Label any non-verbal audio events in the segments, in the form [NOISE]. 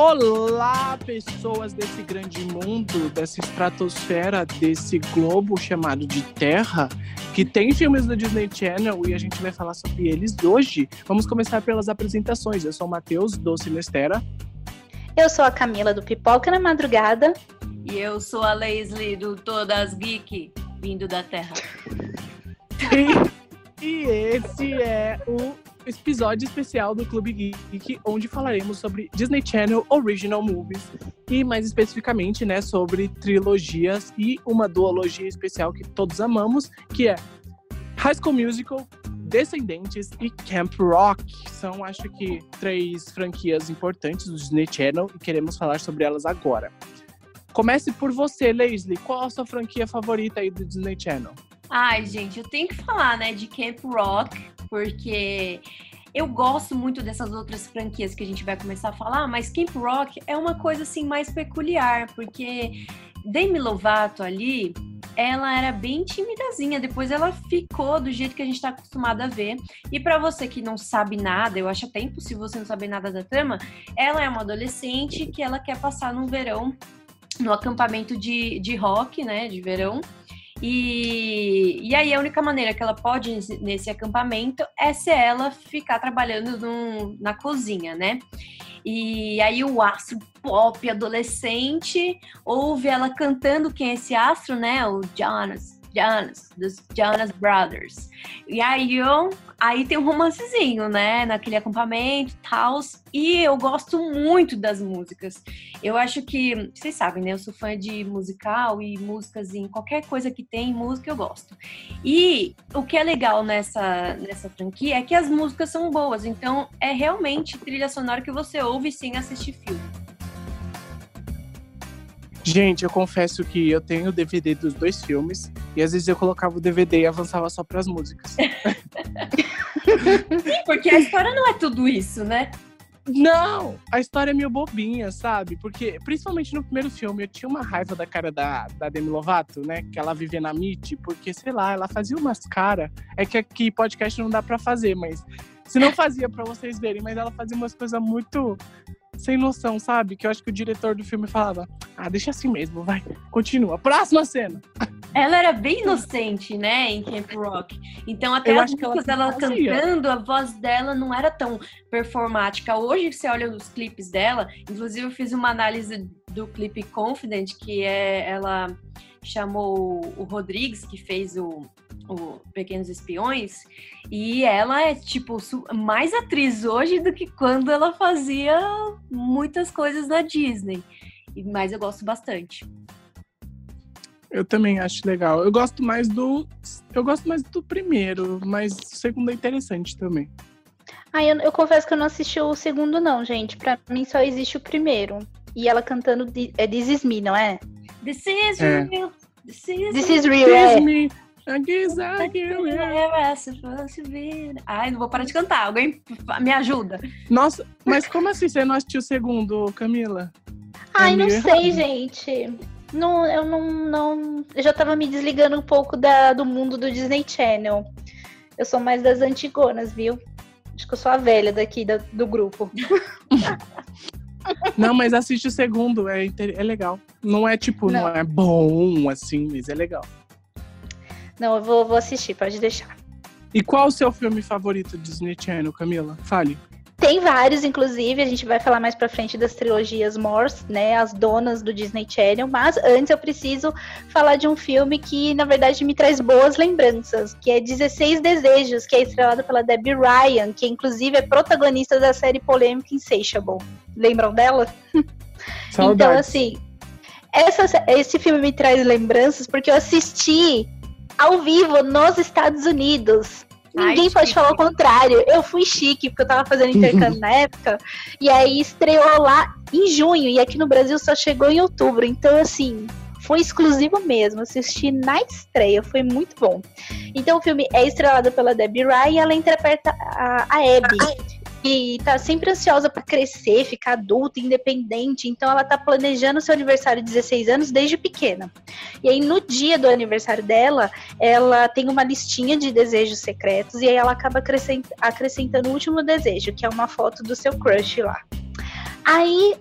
Olá, pessoas desse grande mundo, dessa estratosfera, desse globo chamado de Terra, que tem filmes do Disney Channel e a gente vai falar sobre eles hoje. Vamos começar pelas apresentações. Eu sou o Matheus, do Sinestera. Eu sou a Camila, do Pipoca na Madrugada. E eu sou a Leslie, do Todas Geek, vindo da Terra. E, e esse é o episódio especial do Clube Geek, onde falaremos sobre Disney Channel Original Movies e mais especificamente, né, sobre trilogias e uma duologia especial que todos amamos, que é High School Musical, Descendentes e Camp Rock. São, acho que, três franquias importantes do Disney Channel e queremos falar sobre elas agora. Comece por você, Leslie. Qual a sua franquia favorita aí do Disney Channel? Ai, gente, eu tenho que falar, né, de Camp Rock, porque eu gosto muito dessas outras franquias que a gente vai começar a falar, mas Camp Rock é uma coisa assim mais peculiar, porque Demi Lovato ali, ela era bem timidazinha, depois ela ficou do jeito que a gente está acostumado a ver. E para você que não sabe nada, eu acho até impossível você não saber nada da trama, ela é uma adolescente que ela quer passar no verão no acampamento de, de rock, né, de verão. E, e aí a única maneira que ela pode nesse, acampamento é se ela ficar trabalhando num, na cozinha, né? E aí o astro pop adolescente ouve ela cantando quem é esse astro, né? O Jonas. Jonas, dos Jonas Brothers. E aí, eu, aí tem um romancezinho, né? Naquele acampamento tal. E eu gosto muito das músicas. Eu acho que, vocês sabem, né? Eu sou fã de musical e músicas em qualquer coisa que tem música eu gosto. E o que é legal nessa, nessa franquia é que as músicas são boas. Então, é realmente trilha sonora que você ouve sem assistir filme. Gente, eu confesso que eu tenho o DVD dos dois filmes e às vezes eu colocava o DVD e avançava só para as músicas. Sim, [LAUGHS] porque a história não é tudo isso, né? Não, a história é meio bobinha, sabe? Porque, principalmente no primeiro filme, eu tinha uma raiva da cara da, da Demi Lovato, né? Que ela vivia na MIT, porque, sei lá, ela fazia umas caras. É que aqui podcast não dá para fazer, mas. Se não fazia para vocês verem, mas ela fazia umas coisas muito sem noção, sabe? Que eu acho que o diretor do filme falava: ah, deixa assim mesmo, vai, continua. Próxima cena. Ela era bem inocente, né, em Camp Rock. Então, até eu as músicas dela cantando, a voz dela não era tão performática. Hoje, você olha os clipes dela, inclusive eu fiz uma análise do clipe Confident, que é ela chamou o Rodrigues, que fez o o Pequenos Espiões, e ela é, tipo, mais atriz hoje do que quando ela fazia muitas coisas na Disney. Mas eu gosto bastante. Eu também acho legal. Eu gosto mais do. Eu gosto mais do primeiro, mas o segundo é interessante também. Ah, eu, eu confesso que eu não assisti o segundo, não, gente. Pra mim só existe o primeiro. E ela cantando é This Is Me, não é? This is é. real. This is, This is real. This é. me. Ai, não vou parar de cantar. Alguém me ajuda. Nossa, mas como assim você não assistiu o segundo, Camila? Ai, não sei, gente. Não, eu não, não. Eu já tava me desligando um pouco da, do mundo do Disney Channel. Eu sou mais das antigonas, viu? Acho que eu sou a velha daqui da, do grupo. [LAUGHS] Não, mas assiste o segundo, é, é legal. Não é tipo, não. não é bom assim, mas é legal. Não, eu vou, vou assistir, pode deixar. E qual o seu filme favorito do Disney Channel, Camila? Fale. Tem vários, inclusive, a gente vai falar mais pra frente das trilogias Morse, né, as donas do Disney Channel, mas antes eu preciso falar de um filme que, na verdade, me traz boas lembranças, que é 16 Desejos, que é estrelado pela Debbie Ryan, que inclusive é protagonista da série polêmica Insatiable. Lembram dela? [LAUGHS] Saudades. Então, assim, essa, esse filme me traz lembranças porque eu assisti ao vivo nos Estados Unidos. Ninguém Ai, pode falar o contrário. Eu fui chique, porque eu tava fazendo intercâmbio [LAUGHS] na época. E aí estreou lá em junho. E aqui no Brasil só chegou em outubro. Então, assim, foi exclusivo mesmo. Assisti na estreia, foi muito bom. Então, o filme é estrelado pela Debbie Ryan e ela interpreta a, a Abby e tá sempre ansiosa para crescer, ficar adulta, independente. Então ela tá planejando seu aniversário de 16 anos desde pequena. E aí no dia do aniversário dela, ela tem uma listinha de desejos secretos e aí ela acaba acrescentando o último desejo, que é uma foto do seu crush lá. Aí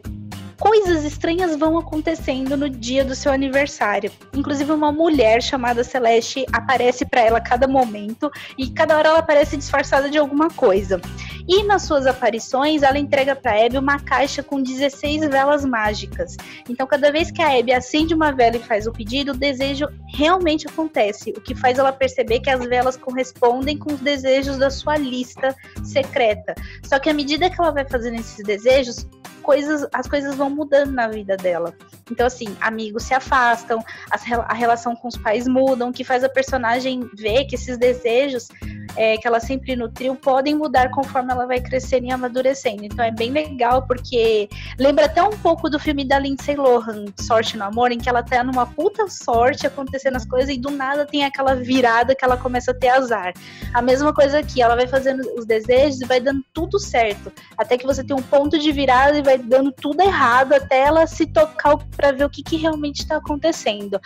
coisas estranhas vão acontecendo no dia do seu aniversário. Inclusive, uma mulher chamada Celeste aparece para ela a cada momento e cada hora ela aparece disfarçada de alguma coisa. E nas suas aparições, ela entrega para Abby uma caixa com 16 velas mágicas. Então, cada vez que a Abby acende uma vela e faz o pedido, o desejo realmente acontece, o que faz ela perceber que as velas correspondem com os desejos da sua lista secreta. Só que à medida que ela vai fazendo esses desejos, coisas, as coisas vão mudando na vida dela. Então, assim, amigos se afastam, a relação com os pais mudam, que faz a personagem ver que esses desejos é, que ela sempre nutriu podem mudar conforme ela vai crescendo e amadurecendo. Então é bem legal, porque lembra até um pouco do filme da Lindsay Lohan, Sorte no Amor, em que ela tá numa puta sorte acontecendo as coisas e do nada tem aquela virada que ela começa a ter azar. A mesma coisa aqui, ela vai fazendo os desejos e vai dando tudo certo. Até que você tem um ponto de virada e vai dando tudo errado até ela se tocar para ver o que, que realmente está acontecendo.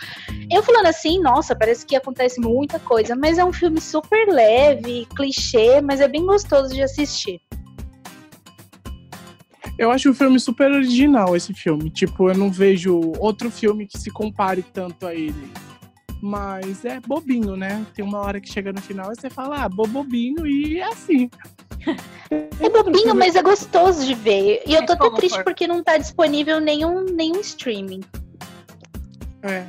Eu falando assim, nossa, parece que acontece muita coisa, mas é um filme super leve leve, clichê, mas é bem gostoso de assistir. Eu acho o filme super original, esse filme. Tipo, eu não vejo outro filme que se compare tanto a ele. Mas é bobinho, né? Tem uma hora que chega no final e você fala, ah, bobinho e é assim. É bobinho, mas é gostoso de ver. E eu tô até triste porque não tá disponível nenhum, nenhum streaming. É.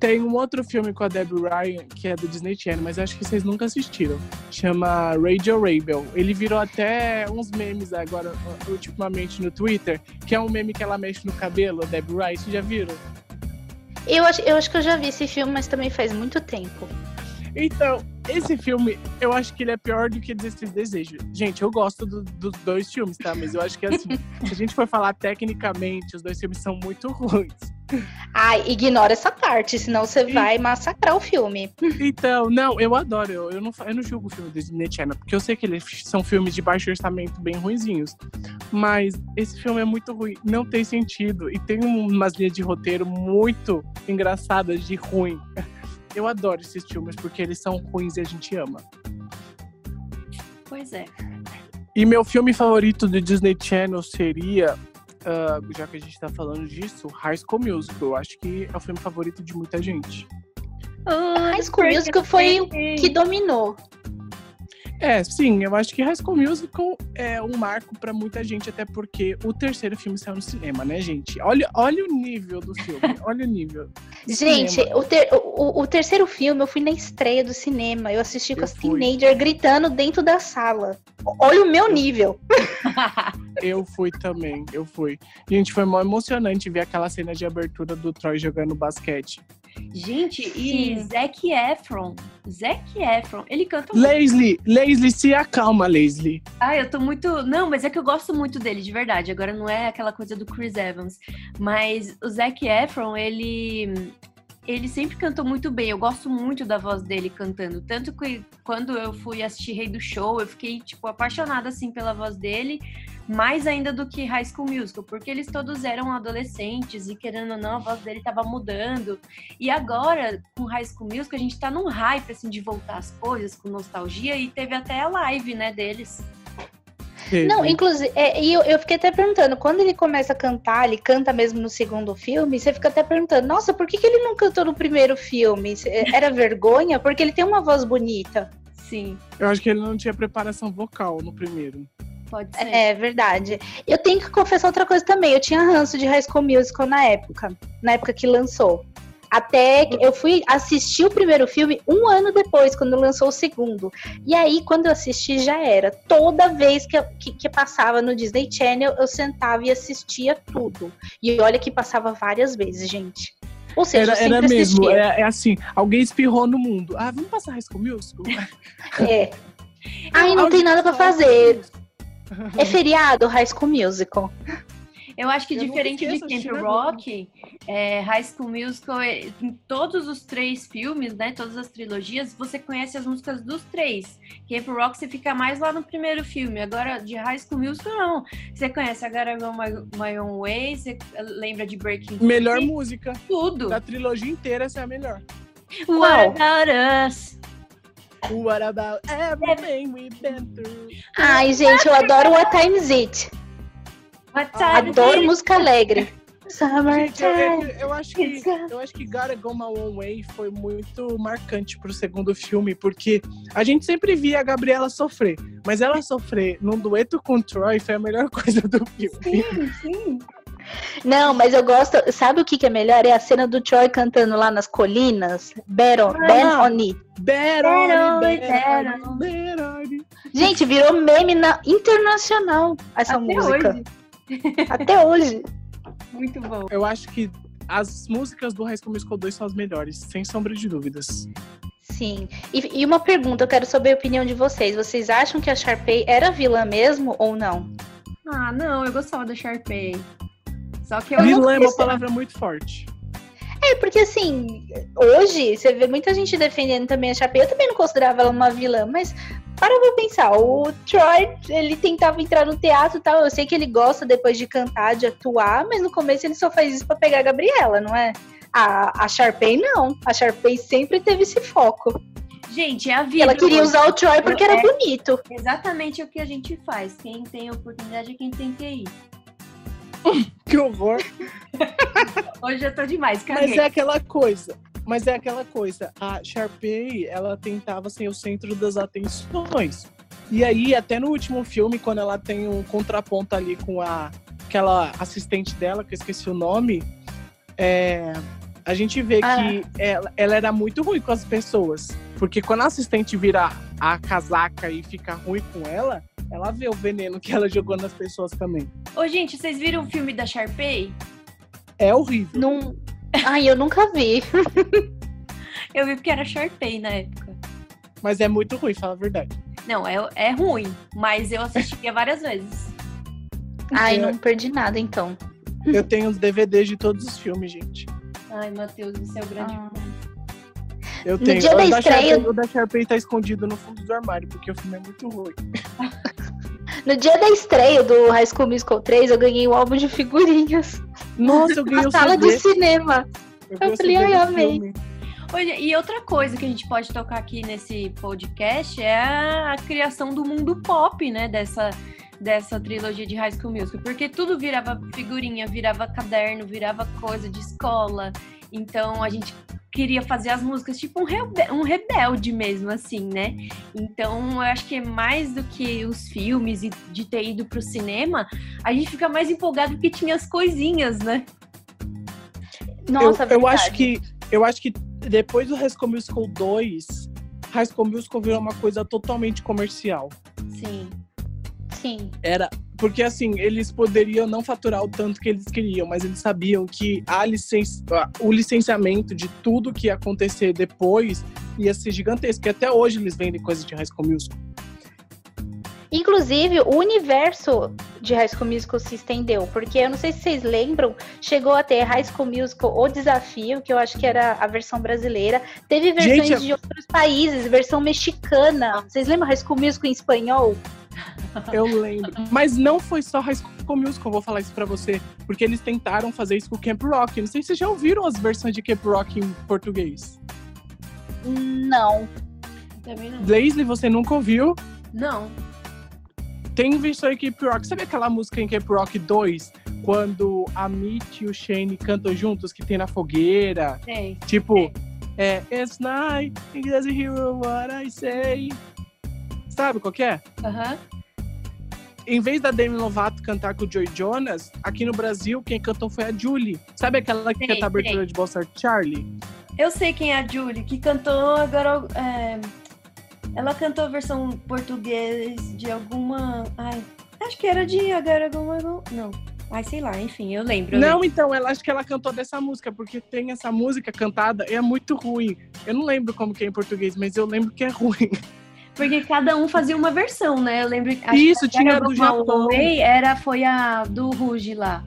Tem um outro filme com a Debbie Ryan, que é do Disney Channel, mas acho que vocês nunca assistiram. Chama Radio Rebel. Ele virou até uns memes agora, ultimamente, no Twitter, que é um meme que ela mexe no cabelo, a Debbie Ryan. Vocês já viram? Eu acho, eu acho que eu já vi esse filme, mas também faz muito tempo. Então, esse filme, eu acho que ele é pior do que Desses Desejos. Gente, eu gosto do, dos dois filmes, tá? Mas eu acho que, assim, [LAUGHS] se a gente for falar tecnicamente, os dois filmes são muito ruins. Ai, ignora essa parte, senão você e... vai massacrar o filme. Então, não, eu adoro. Eu, eu, não, eu não julgo o filme do Disney Channel, porque eu sei que eles são filmes de baixo orçamento bem ruinzinhos. Mas esse filme é muito ruim, não tem sentido. E tem umas linhas de roteiro muito engraçadas de ruim. [LAUGHS] Eu adoro esses filmes porque eles são ruins e a gente ama. Pois é. E meu filme favorito do Disney Channel seria, uh, já que a gente tá falando disso, High School Musical. Eu acho que é o filme favorito de muita gente. High School Musical foi o que dominou. É, sim, eu acho que High School Musical é um marco para muita gente, até porque o terceiro filme saiu no cinema, né, gente? Olha, olha o nível do filme, [LAUGHS] olha o nível. Gente, o, ter, o, o, terceiro filme eu fui na estreia do cinema, eu assisti com eu as teenagers gritando dentro da sala. Olha o meu nível. [LAUGHS] eu fui também, eu fui. Gente, foi mó emocionante ver aquela cena de abertura do Troy jogando basquete. Gente, e Sim. Zac Efron. Zac Efron, ele canta muito. Leslie, Leslie, se acalma, Leslie. Ah, eu tô muito. Não, mas é que eu gosto muito dele, de verdade. Agora não é aquela coisa do Chris Evans. Mas o Zac Efron, ele. Ele sempre cantou muito bem. Eu gosto muito da voz dele cantando. Tanto que quando eu fui assistir Rei do Show, eu fiquei, tipo, apaixonada, assim, pela voz dele mais ainda do que High School Musical, porque eles todos eram adolescentes e querendo ou não, a voz dele estava mudando. E agora, com High School Musical, a gente está num hype assim de voltar as coisas com nostalgia e teve até a live, né, deles. Não, inclusive, é, e eu, eu fiquei até perguntando, quando ele começa a cantar, ele canta mesmo no segundo filme, você fica até perguntando, nossa, por que, que ele não cantou no primeiro filme? Era vergonha? Porque ele tem uma voz bonita. Sim. Eu acho que ele não tinha preparação vocal no primeiro. Pode ser. É verdade. Eu tenho que confessar outra coisa também. Eu tinha ranço de High School Musical na época, na época que lançou. Até que eu fui assistir o primeiro filme um ano depois, quando lançou o segundo. E aí, quando eu assisti, já era. Toda vez que, que, que, passava no Disney Channel, eu sentava e assistia tudo. E olha que passava várias vezes, gente. Ou seja, era, era mesmo. É, é, assim, alguém espirrou no mundo. Ah, vamos passar High School Musical? é. [LAUGHS] Aí não tem nada para fazer. É feriado High School Musical. Eu acho que eu diferente de Camp Rock, é, High School Musical, é, em todos os três filmes, né, todas as trilogias, você conhece as músicas dos três. Camp Rock você fica mais lá no primeiro filme. Agora, de High School Musical, não. Você conhece a Gotta Go My, My Own Way, você lembra de Breaking Melhor música. Tudo. Da trilogia inteira, essa é a melhor. What About Us? What about everything we've been through? Ai, gente, eu adoro What Time Is It. Adoro música alegre. Gente, eu, eu, eu, acho que, eu acho que Gotta Go My One Way foi muito marcante pro segundo filme, porque a gente sempre via a Gabriela sofrer, mas ela sofrer num dueto com o Troy foi a melhor [LAUGHS] coisa do filme. Sim, sim. Não, mas eu gosto. Sabe o que, que é melhor? É a cena do Troy cantando lá nas colinas. Better, ah, Ben Oni. Gente, virou meme na internacional essa Até música. Hoje. [LAUGHS] Até hoje. Muito bom. Eu acho que as músicas do High School Musical 2 são as melhores, sem sombra de dúvidas. Sim. E, e, uma pergunta, eu quero saber a opinião de vocês. Vocês acham que a Sharpay era vilã mesmo ou não? Ah, não, eu gostava da Sharpay. Só que eu Vilã é uma palavra muito forte. É, porque assim, hoje você vê muita gente defendendo também a Sharpay. Eu também não considerava ela uma vilã, mas para pra pensar, o Troy, ele tentava entrar no teatro e tal. Eu sei que ele gosta depois de cantar, de atuar, mas no começo ele só faz isso pra pegar a Gabriela, não é? A, a Sharpay não. A Sharpay sempre teve esse foco. Gente, é a vida. Ela queria usar o Troy porque é era bonito. Exatamente o que a gente faz. Quem tem oportunidade é quem tem que ir. [LAUGHS] que horror. Hoje eu tô demais, caguei. Mas é aquela coisa. Mas é aquela coisa, a Sharpay, ela tentava ser o centro das atenções. E aí, até no último filme, quando ela tem um contraponto ali com a, aquela assistente dela, que eu esqueci o nome, é, a gente vê ah. que ela, ela, era muito ruim com as pessoas. Porque quando a assistente vira a casaca e fica ruim com ela, ela vê o veneno que ela jogou nas pessoas também. Ô, gente, vocês viram o filme da Sharpay? É horrível. Não, [LAUGHS] Ai, eu nunca vi. [LAUGHS] eu vi porque era Sharpay na época. Mas é muito ruim, fala a verdade. Não, é, é ruim, mas eu assistiria várias vezes. Ai, não perdi nada então. Eu tenho os DVDs de todos os filmes, gente. Ai, Matheus, você é o grande ah. Eu tenho. No dia da, estreia... Sharpay, o da Sharpay tá escondido no fundo do armário, porque o filme é muito ruim. [LAUGHS] No dia da estreia do High School Musical 3, eu ganhei um álbum de figurinhas. Nossa, eu [LAUGHS] ganhei o sala de cinema. Eu, eu falei, ai, amei. Olha, e outra coisa que a gente pode tocar aqui nesse podcast é a, a criação do mundo pop, né? Dessa, dessa trilogia de High School Musical. Porque tudo virava figurinha, virava caderno, virava coisa de escola. Então a gente queria fazer as músicas tipo um, rebelde, um rebelde mesmo, assim, né? Então, eu acho que é mais do que os filmes e de ter ido pro cinema, a gente fica mais empolgado porque tinha as coisinhas, né? Nossa, eu, eu acho que eu acho que depois do High School Musical 2, High School Musical virou uma coisa totalmente comercial. Sim. Sim. Era porque assim, eles poderiam não faturar o tanto que eles queriam, mas eles sabiam que a licen o licenciamento de tudo que ia acontecer depois ia ser gigantesco. E até hoje eles vendem coisas de High School Musical. Inclusive, o universo de High School Musical se estendeu, porque eu não sei se vocês lembram, chegou a ter High School Musical O Desafio, que eu acho que era a versão brasileira. Teve versões Gente, de outros países, versão mexicana. Vocês lembram High School Musical em espanhol? Eu lembro. Mas não foi só High School Musical, vou falar isso pra você. Porque eles tentaram fazer isso com Camp Rock. Não sei se vocês já ouviram as versões de Camp Rock em português. Não. Também não. Blazley, você nunca ouviu? Não. Tem versão em Camp Rock. Sabe aquela música em Camp Rock 2? Quando a Mitch e o Shane cantam juntos, que tem na fogueira? Sei. Tipo, Sei. é It's night, it doesn't hear what I say. Sabe qual é? Aham. Uhum em vez da Demi Lovato cantar com o Joy Jonas, aqui no Brasil, quem cantou foi a Julie. Sabe aquela que canta a abertura de Bossa Charlie? Eu sei quem é a Julie, que cantou agora. É... Ela cantou a versão português de alguma. Ai, acho que era de agora alguma. Não. Ai, sei lá, enfim, eu lembro. Eu não, lembro. então, ela acho que ela cantou dessa música, porque tem essa música cantada e é muito ruim. Eu não lembro como que é em português, mas eu lembro que é ruim. [LAUGHS] Porque cada um fazia uma versão, né? Eu lembro que Isso, tinha a do Japão. Way era, foi a do Ruge lá.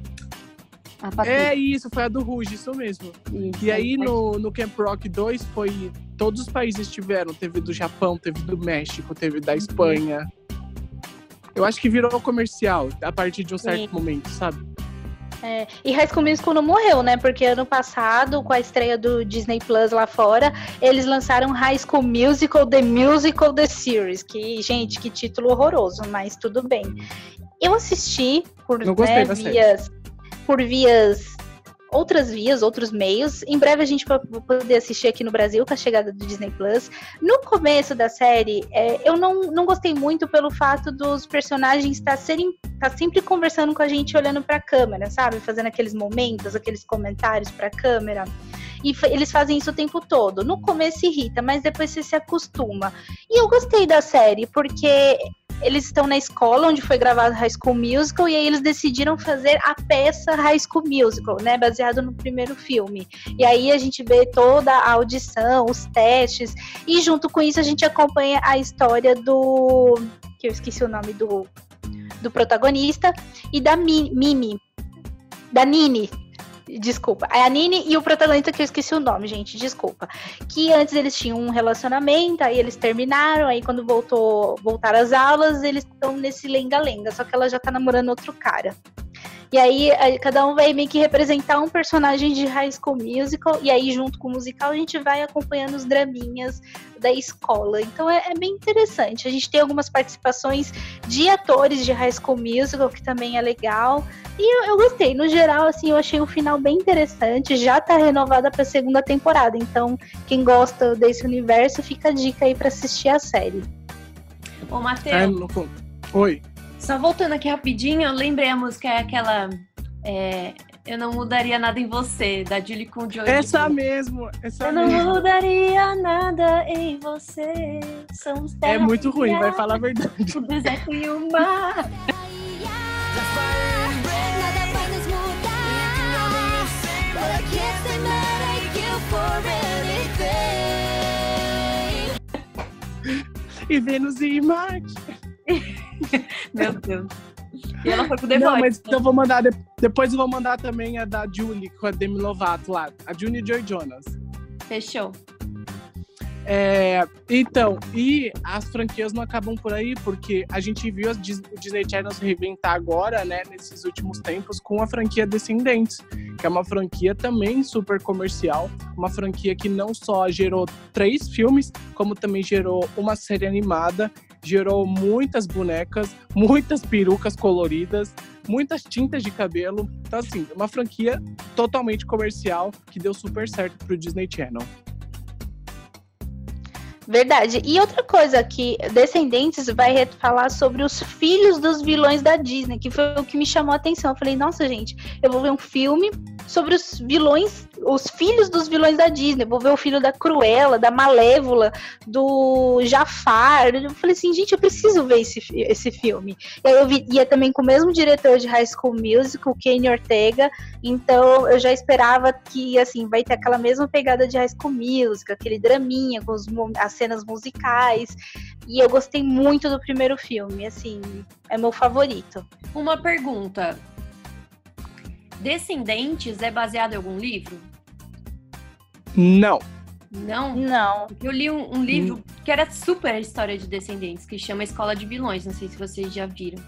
É isso, foi a do Ruge, isso mesmo. Isso, e aí no, no Camp Rock 2 foi. Todos os países tiveram. Teve do Japão, teve do México, teve da Espanha. Eu acho que virou comercial a partir de um certo Sim. momento, sabe? É, e High School Musical não morreu, né? Porque ano passado, com a estreia do Disney Plus lá fora, eles lançaram High School Musical, The Musical, The Series. Que, gente, que título horroroso, mas tudo bem. Eu assisti por, Não gostei né, vias, por vias outras vias, outros meios. Em breve a gente vai poder assistir aqui no Brasil com a chegada do Disney Plus. No começo da série, é, eu não, não gostei muito pelo fato dos personagens estar serem tá sempre conversando com a gente olhando para a câmera, sabe? Fazendo aqueles momentos, aqueles comentários para a câmera. E eles fazem isso o tempo todo. No começo irrita, mas depois você se acostuma. E eu gostei da série, porque eles estão na escola onde foi gravado High School Musical e aí eles decidiram fazer a peça High School Musical, né, baseado no primeiro filme. E aí a gente vê toda a audição, os testes e junto com isso a gente acompanha a história do que eu esqueci o nome do do protagonista e da Mi- Mimi, da Nini. Desculpa. É a Nini e o protagonista que eu esqueci o nome, gente. Desculpa. Que antes eles tinham um relacionamento, aí eles terminaram, aí quando voltou, voltaram às aulas, eles estão nesse lenga-lenga, só que ela já tá namorando outro cara. E aí cada um vai meio que representar um personagem de High School Musical, e aí junto com o musical a gente vai acompanhando os draminhas da escola. Então é, é bem interessante. A gente tem algumas participações de atores de High School Musical, que também é legal. E eu, eu gostei. No geral, assim, eu achei o final bem interessante. Já tá renovada pra segunda temporada. Então, quem gosta desse universo, fica a dica aí pra assistir a série. Ô, Matheus, con- Oi. Só voltando aqui rapidinho, eu lembrei a música, é aquela. é, eu não mudaria nada em você, da Julie com Joey. Essa mesmo. Essa Eu não mesmo. mudaria nada em você. Somos É muito ruim, vai falar a verdade. O deserto e o mar. E Vênus e Marte. [LAUGHS] Meu Deus. E ela foi pro The Não, Voice. mas então eu vou mandar. de- Depois eu vou mandar também a da Julie com a Demi Lovato lá. A Julie Joy Jonas. Fechou. É, então, e as franquias não acabam por aí, porque a gente viu Dis- o Disney Channel se reinventar agora, né, nesses últimos tempos, com a franquia Descendentes, que é uma franquia também super comercial, uma franquia que não só gerou três filmes, como também gerou uma série animada, gerou muitas bonecas, muitas perucas coloridas, muitas tintas de cabelo. Então, assim, uma franquia totalmente comercial que deu super certo pro Disney Channel. Verdade. E outra coisa que Descendentes vai falar sobre os filhos dos vilões da Disney, que foi o que me chamou a atenção. Eu falei, nossa, gente, eu vou ver um filme sobre os vilões, os filhos dos vilões da Disney. Vou ver o filho da Cruella, da Malévola, do Jafar. Eu falei assim, gente, eu preciso ver esse, esse filme. E aí eu e é também com o mesmo diretor de High School Musical, Kenny Ortega. Então eu já esperava que, assim, vai ter aquela mesma pegada de High School Musical, aquele draminha com os as cenas musicais. E eu gostei muito do primeiro filme, assim, é meu favorito. Uma pergunta. Descendentes é baseado em algum livro? Não. Não? Não. Porque eu li um, um livro que era super a história de Descendentes, que chama Escola de Vilões. Não sei se vocês já viram.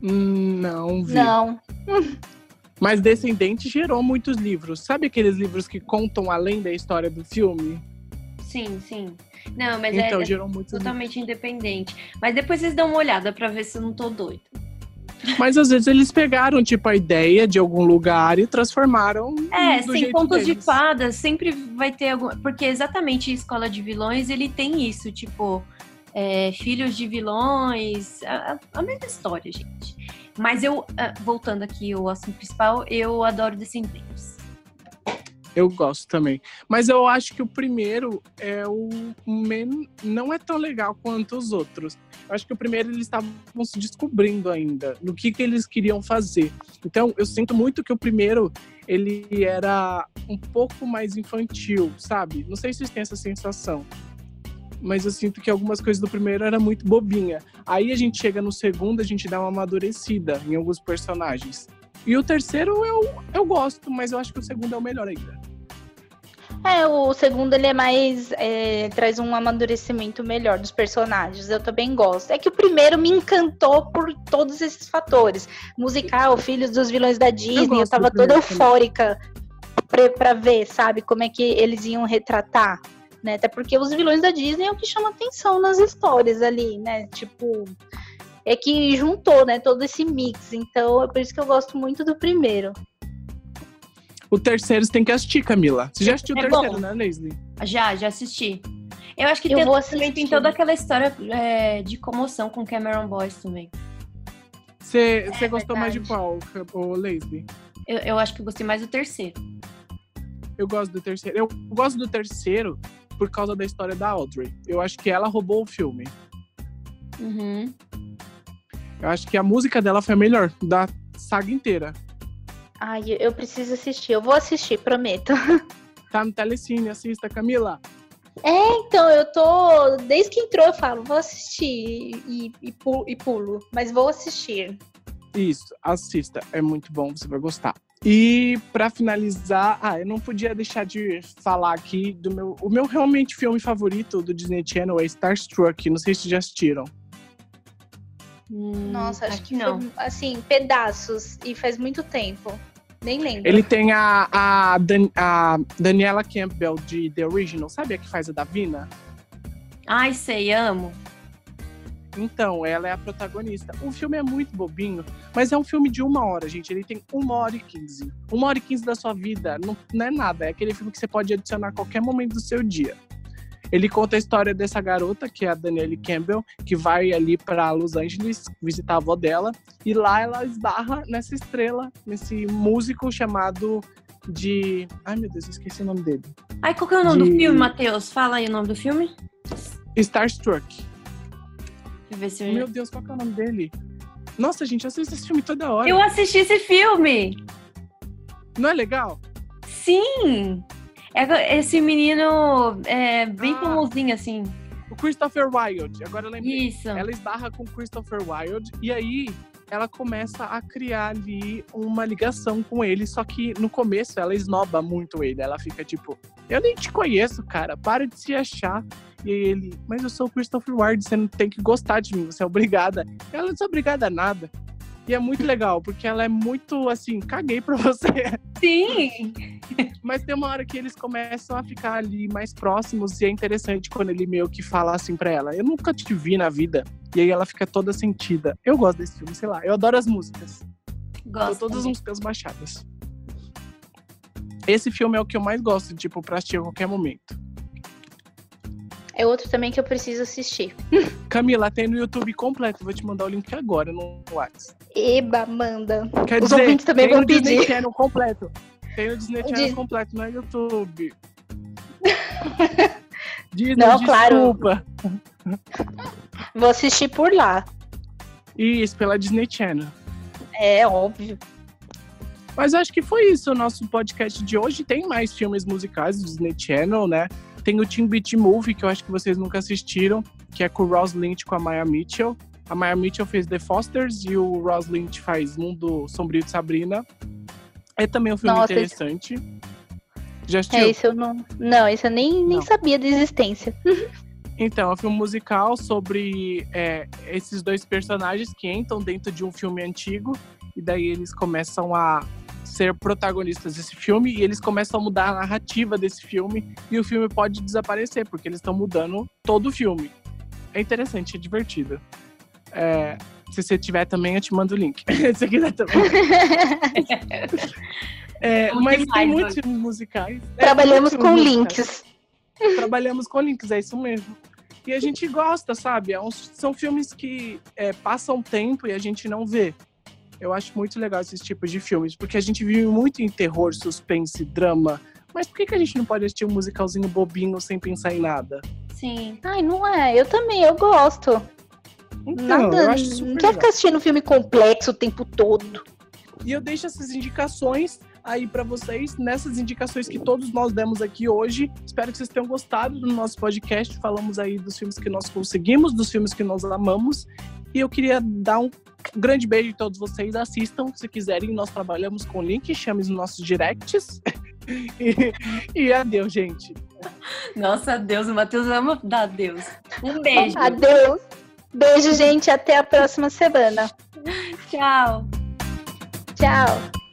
Não vi. Não. [LAUGHS] Mas Descendente gerou muitos livros. Sabe aqueles livros que contam além da história do filme? Sim, sim. Não, mas então, é, é gerou livros. totalmente independente. Mas depois vocês dão uma olhada pra ver se eu não tô doido. [LAUGHS] Mas às vezes eles pegaram, tipo, a ideia de algum lugar e transformaram. É, sem contos de fadas, sempre vai ter algum. Porque exatamente Escola de Vilões, ele tem isso, tipo, é, filhos de vilões, a, a- a mesma história, gente. Mas eu, ah, voltando aqui ao assunto principal, eu adoro Descendentes. Eu gosto também. Mas eu acho que o primeiro é o men... não é tão legal quanto os outros. Eu acho que o primeiro eles estavam se descobrindo ainda no que, que eles queriam fazer. Então, eu sinto muito que o primeiro ele era um pouco mais infantil, sabe? Não sei se vocês têm essa sensação. Mas eu sinto que algumas coisas do primeiro era muito bobinha. Aí a gente chega no segundo, a gente dá uma amadurecida em alguns personagens. E o terceiro eu, eu gosto, mas eu acho que o segundo é o melhor ainda. É, o segundo ele é mais. é, traz um amadurecimento melhor dos personagens. Eu também gosto. É que o primeiro me encantou por todos esses fatores. Musical, Filhos dos Vilões da Disney. Eu, gosto tava toda eufórica pra, pra ver, sabe, como é que eles iam retratar. Né? Até porque os vilões da Disney é o que chama atenção nas histórias ali, né? Tipo. É que juntou, né, todo esse mix. Então é por isso que eu gosto muito do primeiro. O terceiro você tem que assistir, Camila. Você já assistiu o É terceiro, bom. né, Leslie? Já, já assisti. Eu acho que Eu tem, vou também tem toda aquela história é, de comoção com Cameron Boyce também. Você, você gostou mais de verdade. qual, ô, Leslie? Eu, eu acho que eu gostei mais do terceiro. Eu gosto do terceiro. Eu gosto do terceiro por causa da história da Audrey. Eu acho que ela roubou o filme. Uhum. Eu acho que a música dela foi a melhor da saga inteira. Ai, eu preciso assistir. Eu vou assistir, prometo. [LAUGHS] Tá no Telecine, assista, Camila. Então, eu tô. Desde que entrou, eu falo, vou assistir e, e, pu- e pulo. Mas vou assistir. Isso, assista. É muito bom, você vai gostar. E pra finalizar, ah, eu não podia deixar de falar aqui do meu. O meu realmente filme favorito do Disney Channel é Starstruck. Não sei se já assistiram. Hum, Nossa, acho que não. foi, assim, pedaços. E faz muito tempo. Nem lembro. Ele tem a, a, Dan- a Daniela Campbell de The Original, sabe a que faz a Davina? Ai, sei, amo. Então, ela é a protagonista. O filme é muito bobinho, mas é um filme de uma hora, gente. Ele tem uma hora e quinze. Uma hora e quinze da sua vida não, não é nada. É aquele filme que você pode adicionar a qualquer momento do seu dia. Ele conta a história dessa garota, que é a Danielle Campbell, que vai ali para Los Angeles visitar a avó dela. E lá ela esbarra nessa estrela, nesse músico chamado de. Ai, meu Deus, eu esqueci o nome dele. Ai, qual que é o nome do De- filme, Matheus? Fala aí o nome do filme. Starstruck. Deixa eu ver se eu... Meu Deus, qual que é o nome dele? Nossa, gente, eu assisto esse filme toda hora. Eu assisti esse filme! Não é legal? Sim! É, esse menino é bem Ah. famosinho, assim. O Christopher Wilde, agora eu lembrei. Isso. Ela esbarra com o Christopher Wilde e aí ela começa a criar ali uma ligação com ele, só que no começo ela esnoba muito ele. Ela fica tipo, eu nem te conheço, cara, para de se achar. E aí ele, mas eu sou o Christopher Wilde, você não tem que gostar de mim, você é obrigada. Ela não é obrigada a nada. E é muito legal, porque ela é muito assim, caguei pra você. Sim! Mas tem uma hora que eles começam a ficar ali mais próximos e é interessante quando ele meio que fala assim pra ela: Eu nunca te vi na vida. E aí ela fica toda sentida. Eu gosto desse filme, sei lá. Eu adoro as músicas. Tô Gosto. todas as músicas baixadas. Esse filme é o que eu mais gosto, tipo, pra assistir a qualquer momento. É outro também que eu preciso assistir. [LAUGHS] Camila, tem no YouTube completo. Vou te mandar o link agora no WhatsApp. Eba, manda. Quer Os dizer, ouvintes também tem vão no Disney pedir. Channel completo. Tem o Disney Channel Dis- completo no YouTube. [LAUGHS] Disney, Não, claro. desculpa. Vou assistir por lá. Isso, pela Disney Channel. É óbvio. Mas acho que foi isso o nosso podcast de hoje. Tem mais filmes musicais do Disney Channel, né? Tem o Teen Beat Movie, que eu acho que vocês nunca assistiram, que é com o Ross Lynch com a Maya Mitchell. A Maya Mitchell fez The Fosters e o Ross Lynch faz Mundo Sombrio de Sabrina. É também um filme Nossa, esse- interessante. Já assistiu? É, esse eu não. Não, esse eu nem, nem Não. sabia da existência. [LAUGHS] Então, é um filme musical sobre é, esses dois personagens que entram dentro de um filme antigo e daí eles começam a ser protagonistas desse filme e eles começam a mudar a narrativa desse filme e o filme pode desaparecer porque eles estão mudando todo o filme. É interessante, é divertido. É, se você tiver também, eu te mando o link. [LAUGHS] se você quiser também. É, mas tem muitos musicais. É, Trabalhamos muitos com musicais links. trabalhamos com links, é isso mesmo. E a gente gosta, sabe? É são filmes que é, passam tempo e a gente não vê. Eu acho muito legal esses tipos de filmes, porque a gente vive muito em terror, suspense, drama. Mas por que, que a gente não pode assistir um musicalzinho bobinho sem pensar em nada? Sim. Ai, não é. Eu também, eu gosto. Então, Nada. eu acho super Não quer legal. ficar assistindo filme complexo o tempo todo. E eu deixo essas indicações aí pra vocês, nessas indicações que todos nós demos aqui hoje. Espero que vocês tenham gostado do nosso podcast. Falamos aí dos filmes que nós conseguimos, dos filmes que nós amamos. E eu queria dar um grande beijo em todos vocês. Assistam, se quiserem. Nós trabalhamos com link, chame os nossos directs. [LAUGHS] e, e adeus, gente. Nossa, Deus, o Matheus ama dar Deus. Um beijo. Adeus. Beijo, gente. Até a próxima semana. Tchau. Tchau.